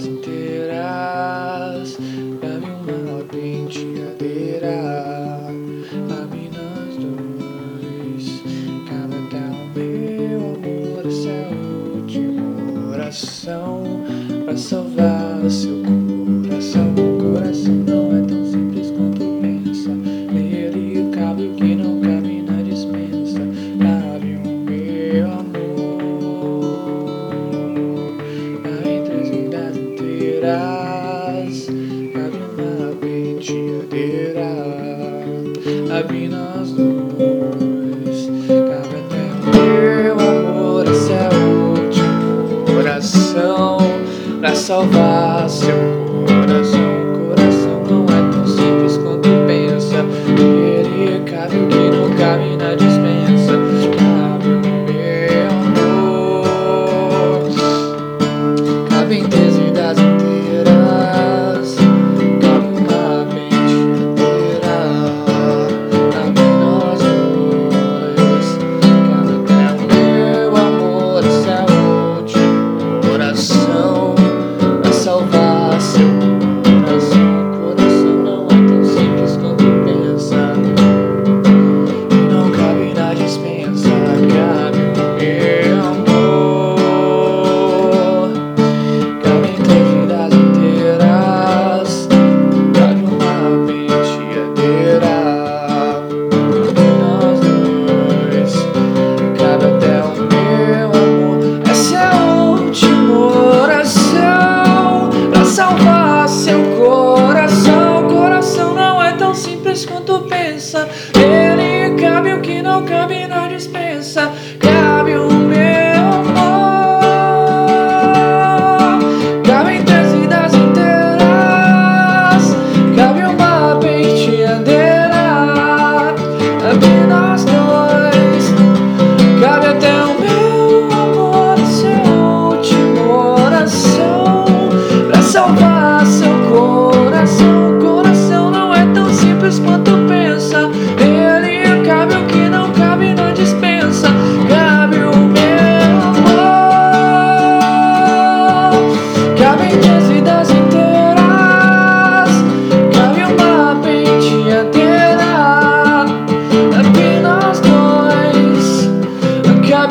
pernas inteiras Dá-me uma penteadeira Lâminas dois Cada meu amor Essa é a última oração Pra salvar seu atrás Caminha penteadeira Abre nós dois Cabe até o meu amor Esse é o coração Pra salvar seu coração.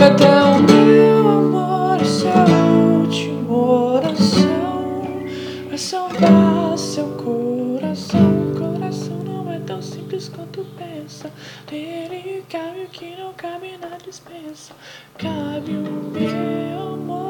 Até é o meu amor, essa é a última oração. Vai salvar seu coração. Coração não é tão simples quanto pensa. Dele cabe o que não cabe na dispensa. Cabe o meu amor.